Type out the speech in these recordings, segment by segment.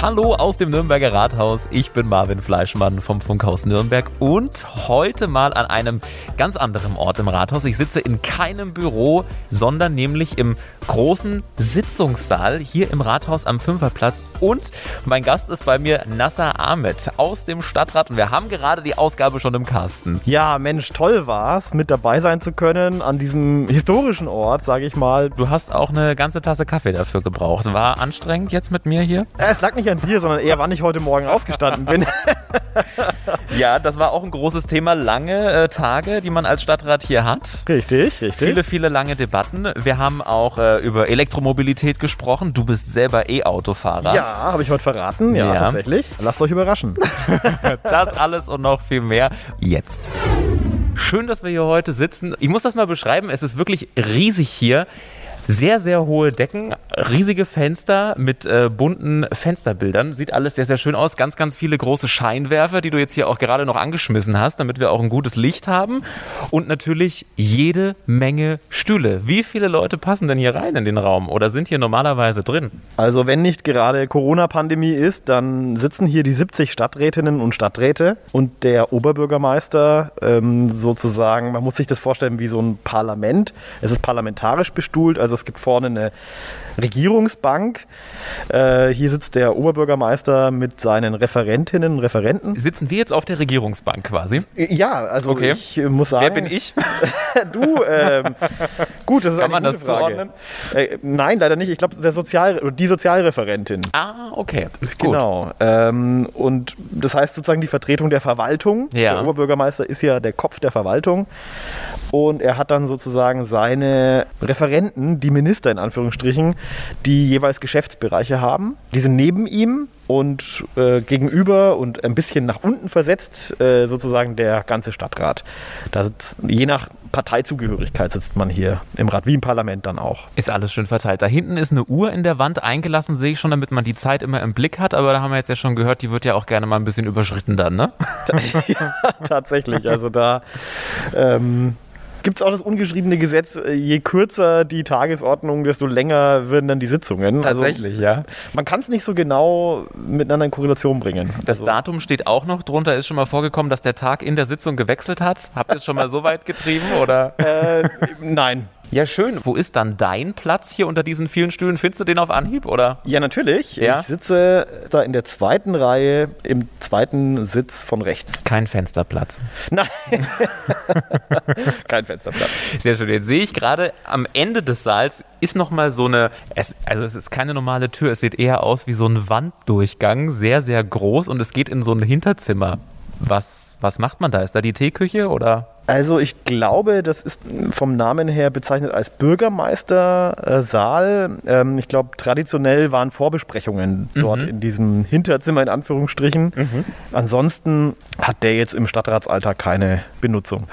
Hallo aus dem Nürnberger Rathaus. Ich bin Marvin Fleischmann vom Funkhaus Nürnberg und heute mal an einem ganz anderen Ort im Rathaus. Ich sitze in keinem Büro, sondern nämlich im großen Sitzungssaal hier im Rathaus am Fünferplatz. Und mein Gast ist bei mir Nasser Ahmed aus dem Stadtrat und wir haben gerade die Ausgabe schon im Kasten. Ja, Mensch, toll war's, mit dabei sein zu können an diesem historischen Ort, sage ich mal. Du hast auch eine ganze Tasse Kaffee dafür gebraucht. War anstrengend jetzt mit mir hier? Es lag nicht an dir, sondern eher, wann ich heute Morgen aufgestanden bin. ja, das war auch ein großes Thema. Lange äh, Tage, die man als Stadtrat hier hat. Richtig, richtig. Viele, viele lange Debatten. Wir haben auch äh, über Elektromobilität gesprochen. Du bist selber E-Autofahrer. Ja, habe ich heute verraten. Ja, ja, tatsächlich. Lasst euch überraschen. das alles und noch viel mehr jetzt. Schön, dass wir hier heute sitzen. Ich muss das mal beschreiben. Es ist wirklich riesig hier. Sehr, sehr hohe Decken, riesige Fenster mit äh, bunten Fensterbildern. Sieht alles sehr, sehr schön aus. Ganz, ganz viele große Scheinwerfer, die du jetzt hier auch gerade noch angeschmissen hast, damit wir auch ein gutes Licht haben. Und natürlich jede Menge Stühle. Wie viele Leute passen denn hier rein in den Raum oder sind hier normalerweise drin? Also wenn nicht gerade Corona-Pandemie ist, dann sitzen hier die 70 Stadträtinnen und Stadträte und der Oberbürgermeister ähm, sozusagen, man muss sich das vorstellen wie so ein Parlament. Es ist parlamentarisch bestuhlt, also es gibt vorne eine Regierungsbank. Äh, hier sitzt der Oberbürgermeister mit seinen Referentinnen und Referenten. Sitzen wir jetzt auf der Regierungsbank quasi? Ja, also okay. ich muss sagen. Wer bin ich? du, ähm, gut, das ist Kann man das zuordnen? Äh, nein, leider nicht. Ich glaube, der Sozial die Sozialreferentin. Ah, okay. Gut. Genau. Ähm, und das heißt sozusagen die Vertretung der Verwaltung. Ja. Der Oberbürgermeister ist ja der Kopf der Verwaltung. Und er hat dann sozusagen seine Referenten, die Minister in Anführungsstrichen, die jeweils Geschäftsbereiche haben. Die sind neben ihm und äh, gegenüber und ein bisschen nach unten versetzt äh, sozusagen der ganze Stadtrat. Da sitzt, je nach Parteizugehörigkeit sitzt man hier im Rat, wie im Parlament dann auch. Ist alles schön verteilt. Da hinten ist eine Uhr in der Wand eingelassen, sehe ich schon, damit man die Zeit immer im Blick hat. Aber da haben wir jetzt ja schon gehört, die wird ja auch gerne mal ein bisschen überschritten dann, ne? ja, tatsächlich. Also da ähm, gibt es auch das ungeschriebene Gesetz, äh, je kürzer die Tagesordnung, desto länger werden dann die Sitzungen. Also Tatsächlich, also, ja. Man kann es nicht so genau miteinander in Korrelation bringen. Das also. Datum steht auch noch drunter. Ist schon mal vorgekommen, dass der Tag in der Sitzung gewechselt hat? Habt ihr es schon mal so weit getrieben? Oder? Äh, nein. Ja, schön. Wo ist dann dein Platz hier unter diesen vielen Stühlen? Findest du den auf Anhieb, oder? Ja, natürlich. Ja? Ich sitze da in der zweiten Reihe, im zweiten Sitz von rechts. Kein Fensterplatz. Nein. Kein Fensterplatz. Sehr schön. Jetzt sehe ich gerade, am Ende des Saals ist nochmal so eine, es, also es ist keine normale Tür, es sieht eher aus wie so ein Wanddurchgang, sehr, sehr groß und es geht in so ein Hinterzimmer. Was, was macht man da? Ist da die Teeküche oder? Also ich glaube, das ist vom Namen her bezeichnet als Bürgermeistersaal. Ähm, ich glaube, traditionell waren Vorbesprechungen mhm. dort in diesem Hinterzimmer in Anführungsstrichen. Mhm. Ansonsten hat der jetzt im Stadtratsalltag keine Benutzung.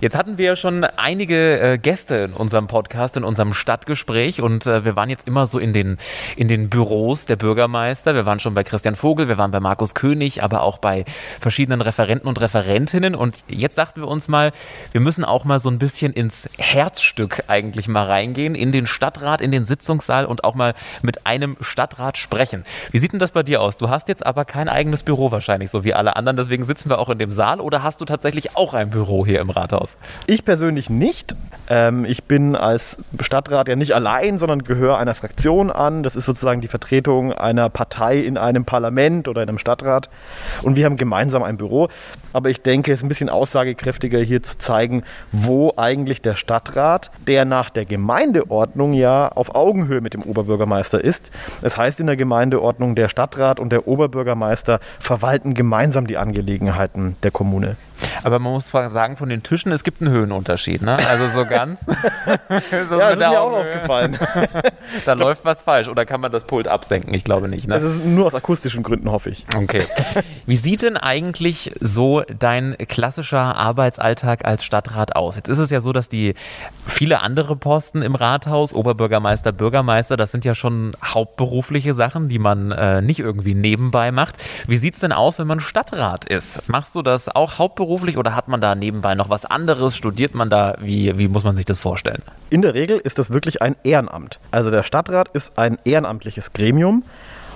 Jetzt hatten wir ja schon einige äh, Gäste in unserem Podcast, in unserem Stadtgespräch und äh, wir waren jetzt immer so in den, in den Büros der Bürgermeister. Wir waren schon bei Christian Vogel, wir waren bei Markus König, aber auch bei verschiedenen Referenten und Referentinnen und jetzt dachten wir uns mal, wir müssen auch mal so ein bisschen ins Herzstück eigentlich mal reingehen, in den Stadtrat, in den Sitzungssaal und auch mal mit einem Stadtrat sprechen. Wie sieht denn das bei dir aus? Du hast jetzt aber kein eigenes Büro wahrscheinlich, so wie alle anderen, deswegen sitzen wir auch in dem Saal oder hast du tatsächlich auch ein Büro hier im Rathaus? Ich persönlich nicht. Ähm, ich bin als Stadtrat ja nicht allein, sondern gehöre einer Fraktion an. Das ist sozusagen die Vertretung einer Partei in einem Parlament oder in einem Stadtrat. Und wir haben gemeinsam ein Büro. Aber ich denke, es ist ein bisschen aussagekräftiger hier zu zeigen, wo eigentlich der Stadtrat, der nach der Gemeindeordnung ja auf Augenhöhe mit dem Oberbürgermeister ist. Das heißt in der Gemeindeordnung, der Stadtrat und der Oberbürgermeister verwalten gemeinsam die Angelegenheiten der Kommune. Aber man muss sagen, von den Tischen, es gibt einen Höhenunterschied. Ne? Also so ganz. so ja, das ist mir auch aufgefallen. da läuft was falsch. Oder kann man das Pult absenken? Ich glaube nicht. Ne? Das ist nur aus akustischen Gründen, hoffe ich. Okay. Wie sieht denn eigentlich so dein klassischer Arbeitsalltag als Stadtrat aus? Jetzt ist es ja so, dass die viele andere Posten im Rathaus, Oberbürgermeister, Bürgermeister, das sind ja schon hauptberufliche Sachen, die man äh, nicht irgendwie nebenbei macht. Wie sieht es denn aus, wenn man Stadtrat ist? Machst du das auch hauptberuflich? Hauptberuflich oder hat man da nebenbei noch was anderes? Studiert man da? Wie, wie muss man sich das vorstellen? In der Regel ist das wirklich ein Ehrenamt. Also der Stadtrat ist ein ehrenamtliches Gremium.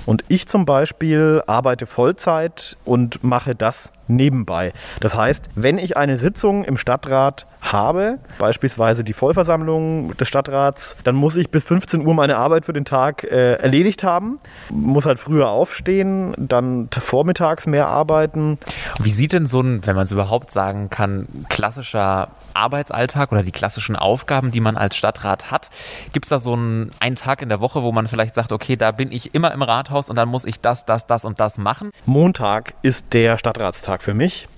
Und ich zum Beispiel arbeite Vollzeit und mache das nebenbei. Das heißt, wenn ich eine Sitzung im Stadtrat habe, beispielsweise die Vollversammlung des Stadtrats, dann muss ich bis 15 Uhr meine Arbeit für den Tag äh, erledigt haben, muss halt früher aufstehen, dann vormittags mehr arbeiten. Wie sieht denn so ein, wenn man es überhaupt sagen kann, klassischer Arbeitsalltag oder die klassischen Aufgaben, die man als Stadtrat hat? Gibt es da so einen, einen Tag in der Woche, wo man vielleicht sagt, okay, da bin ich immer im Rathaus und dann muss ich das, das, das und das machen? Montag ist der Stadtratstag für mich,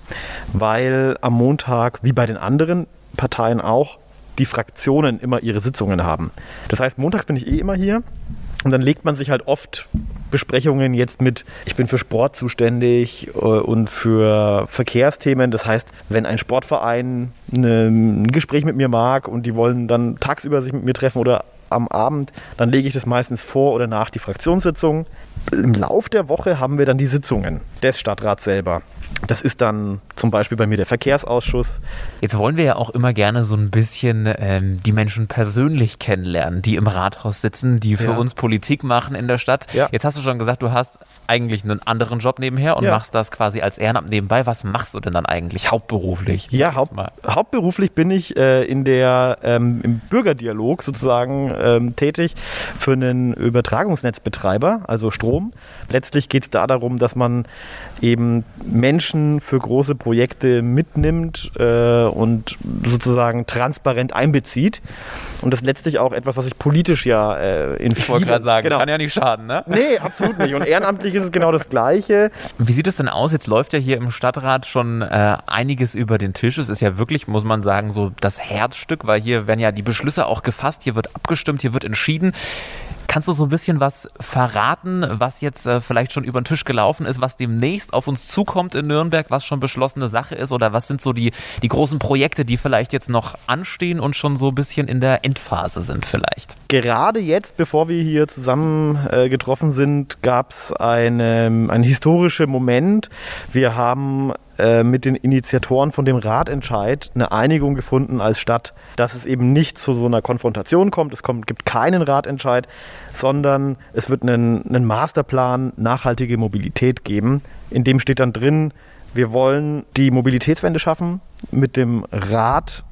weil am Montag, wie bei den anderen Parteien auch, die Fraktionen immer ihre Sitzungen haben. Das heißt, montags bin ich eh immer hier und dann legt man sich halt oft Besprechungen jetzt mit, ich bin für Sport zuständig äh, und für Verkehrsthemen. Das heißt, wenn ein Sportverein ein Gespräch mit mir mag und die wollen dann tagsüber sich mit mir treffen oder am Abend, dann lege ich das meistens vor oder nach die Fraktionssitzung. Im Lauf der Woche haben wir dann die Sitzungen des Stadtrats selber. Das ist dann zum Beispiel bei mir der Verkehrsausschuss. Jetzt wollen wir ja auch immer gerne so ein bisschen ähm, die Menschen persönlich kennenlernen, die im Rathaus sitzen, die für Ja. uns Politik machen in der Stadt. Ja. Jetzt hast du schon gesagt, du hast eigentlich einen anderen Job nebenher und Ja. machst das quasi als Ehrenamt nebenbei. Was machst du denn dann eigentlich hauptberuflich? Ja, mal. hauptberuflich bin ich äh, in der, ähm, im Bürgerdialog sozusagen ähm, tätig für einen Übertragungsnetzbetreiber, also Strom. Letztlich geht es da darum, dass man eben Menschen für große Projekte mitnimmt äh, und sozusagen transparent einbezieht. Und das ist letztlich auch etwas, was ich politisch ja äh, in Ich wollte gerade sagen, genau. kann ja nicht schaden, ne? Nee, absolut nicht. Und ehrenamtlich ist es genau das Gleiche. Wie sieht es denn aus? Jetzt läuft ja hier im Stadtrat schon äh, einiges über den Tisch. Es ist ja wirklich, muss man sagen, so das Herzstück, weil hier werden ja die Beschlüsse auch gefasst, hier wird abgestimmt, hier wird entschieden. Kannst du so ein bisschen was verraten, was jetzt äh, vielleicht schon über den Tisch gelaufen ist, was demnächst auf uns zukommt in Nürnberg, was schon beschlossene Sache ist? Oder was sind so die, die großen Projekte, die vielleicht jetzt noch anstehen und schon so ein bisschen in der Endphase sind vielleicht? Gerade jetzt, bevor wir hier zusammen äh, getroffen sind, gab es einen, historischen Moment. Wir haben äh, mit den Initiatoren von dem Ratentscheid eine Einigung gefunden als Stadt, dass es eben nicht zu so einer Konfrontation kommt. Es kommt, gibt keinen Ratentscheid, sondern es wird einen, einen Masterplan nachhaltige Mobilität geben. In dem steht dann drin, wir wollen die Mobilitätswende schaffen mit dem Rad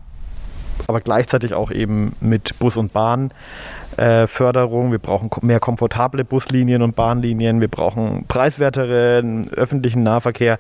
aber gleichzeitig auch eben mit Bus- und Bahnförderung. wir brauchen mehr komfortable Buslinien und Bahnlinien. Wir brauchen preiswerteren öffentlichen Nahverkehr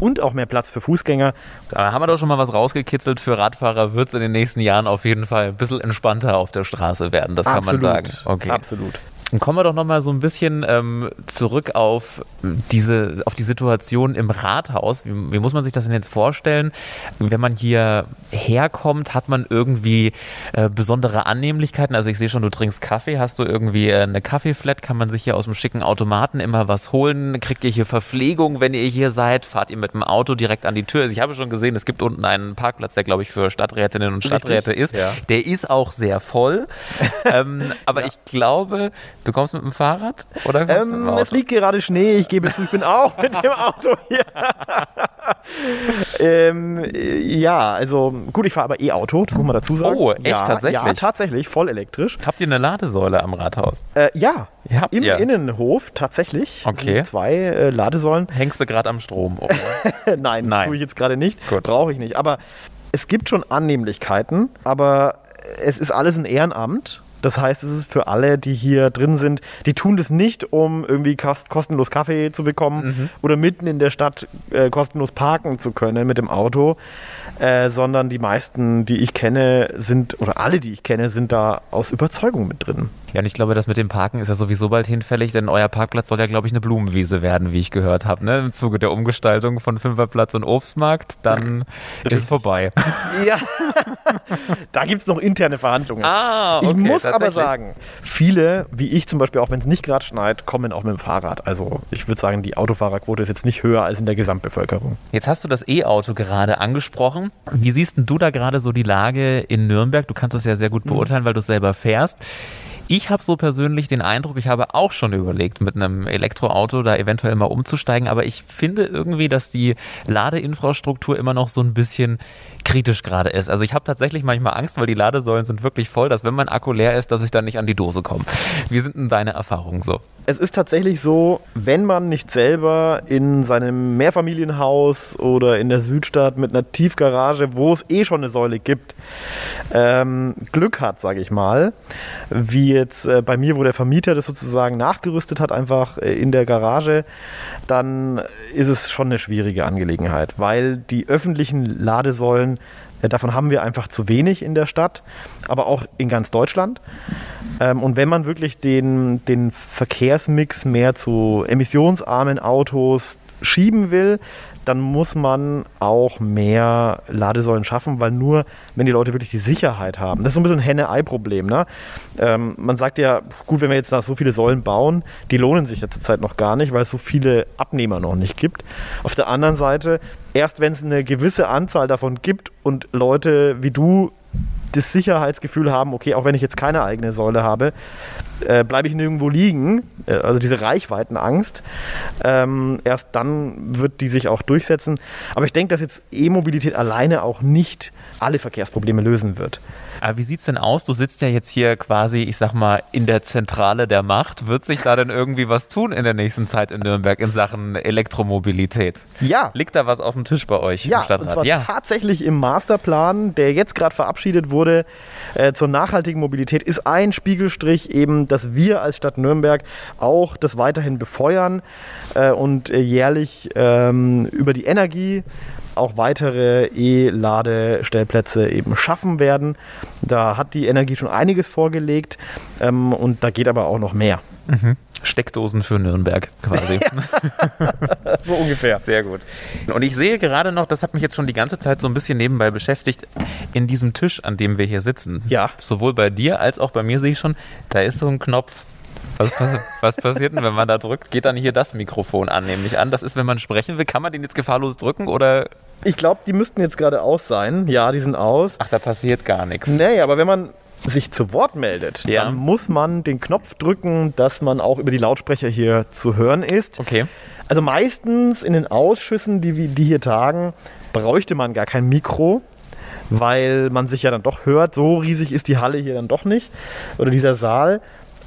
und auch mehr Platz für Fußgänger. Da haben wir doch schon mal was rausgekitzelt. Für Radfahrer wird es in den nächsten Jahren auf jeden Fall ein bisschen entspannter auf der Straße werden. Das kann man sagen. Okay. Absolut. Dann kommen wir doch noch mal so ein bisschen ähm, zurück auf diese, auf die Situation im Rathaus. Wie, wie muss man sich das denn jetzt vorstellen? Wenn man hier herkommt, hat man irgendwie äh, besondere Annehmlichkeiten? Also ich sehe schon, du trinkst Kaffee. Hast du irgendwie äh, eine Kaffeeflat? Kann man sich hier aus dem schicken Automaten immer was holen? Kriegt ihr hier Verpflegung, wenn ihr hier seid? Fahrt ihr mit dem Auto direkt an die Tür? Also ich habe schon gesehen, es gibt unten einen Parkplatz, der glaube ich für Stadträtinnen und Richtig, Stadträte ist. ja. Der ist auch sehr voll. ähm, aber ich glaube, du kommst mit dem Fahrrad oder kommst mit dem Ähm, Auto? es liegt gerade Schnee, ich gebe zu, ich bin auch mit dem Auto hier. ähm, äh, ja, also gut, ich fahre aber E-Auto, das muss man dazu sagen. Oh, echt? ja, Tatsächlich? Ja, tatsächlich, voll elektrisch. Habt ihr eine Ladesäule am Rathaus? Äh, ja, habt im ihr. Innenhof tatsächlich. Okay. Zwei äh, Ladesäulen. Hängst du gerade am Strom? oder? Nein, Nein. tue ich jetzt gerade nicht. Brauche ich nicht. Aber es gibt schon Annehmlichkeiten, aber es ist alles ein Ehrenamt. Das heißt, es ist für alle, die hier drin sind, die tun das nicht, um irgendwie kost kostenlos Kaffee zu bekommen Mhm. oder mitten in der Stadt äh, kostenlos parken zu können mit dem Auto, äh, sondern die meisten, die ich kenne, sind, oder alle, die ich kenne, sind da aus Überzeugung mit drin. Ja, und ich glaube, das mit dem Parken ist ja sowieso bald hinfällig, denn euer Parkplatz soll ja, glaube ich, eine Blumenwiese werden, wie ich gehört habe. Ne? Im Zuge der Umgestaltung von Fünferplatz und Obstmarkt, dann ist es vorbei. Ja, da gibt es noch interne Verhandlungen. Ah, ich muss aber sagen, viele, wie ich zum Beispiel, auch wenn es nicht gerade schneit, kommen auch mit dem Fahrrad. Also ich würde sagen, die Autofahrerquote ist jetzt nicht höher als in der Gesamtbevölkerung. Jetzt hast du das E-Auto gerade angesprochen. Wie siehst denn du da gerade so die Lage in Nürnberg? Du kannst das ja sehr gut beurteilen, weil du es selber fährst. Ich habe so persönlich den Eindruck, ich habe auch schon überlegt, mit einem Elektroauto da eventuell mal umzusteigen, aber ich finde irgendwie, dass die Ladeinfrastruktur immer noch so ein bisschen kritisch gerade ist. Also ich habe tatsächlich manchmal Angst, weil die Ladesäulen sind wirklich voll, dass wenn mein Akku leer ist, dass ich dann nicht an die Dose komme. Wie sind denn deine Erfahrungen so? Es ist tatsächlich so, wenn man nicht selber in seinem Mehrfamilienhaus oder in der Südstadt mit einer Tiefgarage, wo es eh schon eine Säule gibt, ähm, Glück hat, sage ich mal, wie jetzt äh, bei mir, wo der Vermieter das sozusagen nachgerüstet hat, einfach äh, in der Garage, dann ist es schon eine schwierige Angelegenheit, weil die öffentlichen Ladesäulen äh, Davon haben wir einfach zu wenig in der Stadt, aber auch in ganz Deutschland. Ähm, und wenn man wirklich den, den Verkehrsmix mehr zu emissionsarmen Autos schieben will, dann muss man auch mehr Ladesäulen schaffen, weil nur, wenn die Leute wirklich die Sicherheit haben, das ist so ein bisschen ein Henne-Ei-Problem. Ne? Ähm, man sagt ja, gut, wenn wir jetzt da so viele Säulen bauen, die lohnen sich ja zurzeit noch gar nicht, weil es so viele Abnehmer noch nicht gibt. Auf der anderen Seite, erst wenn es eine gewisse Anzahl davon gibt und Leute wie du das Sicherheitsgefühl haben, okay, auch wenn ich jetzt keine eigene Säule habe, äh, bleibe ich nirgendwo liegen, äh, also diese Reichweitenangst, ähm, erst dann wird die sich auch durchsetzen. Aber ich denke, dass jetzt E-Mobilität alleine auch nicht alle Verkehrsprobleme lösen wird. Aber wie sieht es denn aus? Du sitzt ja jetzt hier quasi, ich sag mal, in der Zentrale der Macht. Wird sich da denn irgendwie was tun in der nächsten Zeit in Nürnberg in Sachen Elektromobilität? Ja. Liegt da was auf dem Tisch bei euch ja, im Stadtrat? Und zwar ja, tatsächlich im Masterplan, der jetzt gerade verabschiedet wurde äh, zur nachhaltigen Mobilität, ist ein Spiegelstrich eben, dass wir als Stadt Nürnberg auch das weiterhin befeuern äh, und äh, jährlich ähm, über die Energie auch weitere E-Ladestellplätze eben schaffen werden. Da hat die Energie schon einiges vorgelegt ähm, und da geht aber auch noch mehr. Mhm. Steckdosen für Nürnberg quasi. so ungefähr. Sehr gut. Und ich sehe gerade noch, das hat mich jetzt schon die ganze Zeit so ein bisschen nebenbei beschäftigt, in diesem Tisch, an dem wir hier sitzen. Ja. Sowohl bei dir als auch bei mir sehe ich schon, da ist so ein Knopf. Was, was, passiert denn, wenn man da drückt? Geht dann hier das Mikrofon an, nehme ich an. Das ist, wenn man sprechen will. Kann man den jetzt gefahrlos drücken oder ich glaube, die müssten jetzt gerade aus sein. Ja, die sind aus. Ach, da passiert gar nichts. Nee, aber wenn man sich zu Wort meldet, ja. dann muss man den Knopf drücken, dass man auch über die Lautsprecher hier zu hören ist. Okay. Also meistens in den Ausschüssen, die, die hier tagen, bräuchte man gar kein Mikro, weil man sich ja dann doch hört. So riesig ist die Halle hier dann doch nicht oder dieser Saal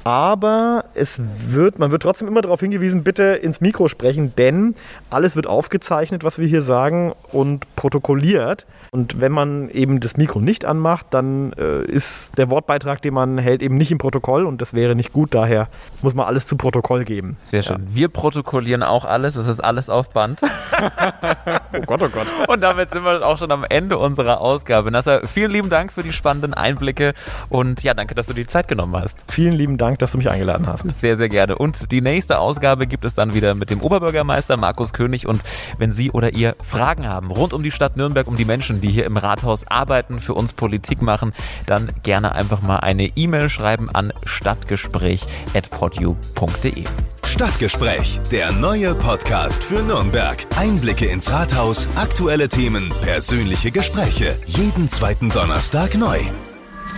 aber es wird, man wird trotzdem immer darauf hingewiesen, bitte ins Mikro sprechen, denn alles wird aufgezeichnet, was wir hier sagen und protokolliert. Und wenn man eben das Mikro nicht anmacht, dann äh, ist der Wortbeitrag, den man hält, eben nicht im Protokoll und das wäre nicht gut. Daher muss man alles zu Protokoll geben. Sehr schön. Ja. Wir protokollieren auch alles. Es ist alles auf Band. oh Gott, oh Gott. Und damit sind wir auch schon am Ende unserer Ausgabe. Nassa, vielen lieben Dank für die spannenden Einblicke und ja, danke, dass du die Zeit genommen hast. Vielen lieben Dank, dass du mich eingeladen hast. Sehr, sehr gerne. Und die nächste Ausgabe gibt es dann wieder mit dem Oberbürgermeister Markus König. Und wenn Sie oder ihr Fragen haben rund um die Stadt Nürnberg, um die Menschen, die hier im Rathaus arbeiten, für uns Politik machen, dann gerne einfach mal eine E-Mail schreiben an stadtgespräch.podu.de. Stadtgespräch, der neue Podcast für Nürnberg. Einblicke ins Rathaus, aktuelle Themen, persönliche Gespräche. Jeden zweiten Donnerstag neu.